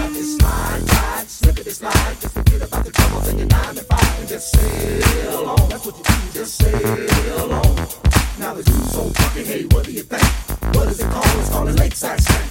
ride, it's my ride. Slip it, it's life. Just forget about the troubles and your nine to five and just sail on. That's what you do, just sail on. Now the dude's so funky, hey, what do you think? What is it called? It's called a lakeside stank.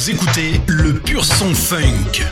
Vous écoutez le pur son funk.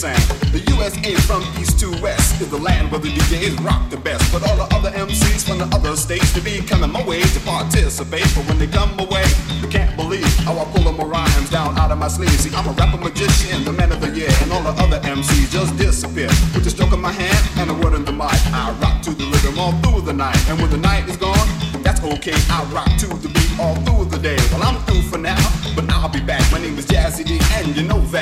sound. The USA from east to west is the land where the DJs rock the best. But all the other MCs from the other states to be coming my way to participate. But when they come away, you can't believe how I pull my rhymes down out of my sleeve. See, I'm a rapper magician, the man of the year, and all the other MCs just disappear. With the stroke of my hand and a word in the mic, I rock to the rhythm all through the night. And when the night is gone, that's okay. I rock to the beat all through the day. Well, I'm through for now, but I'll be back. My name is Jazzy D, and you know that.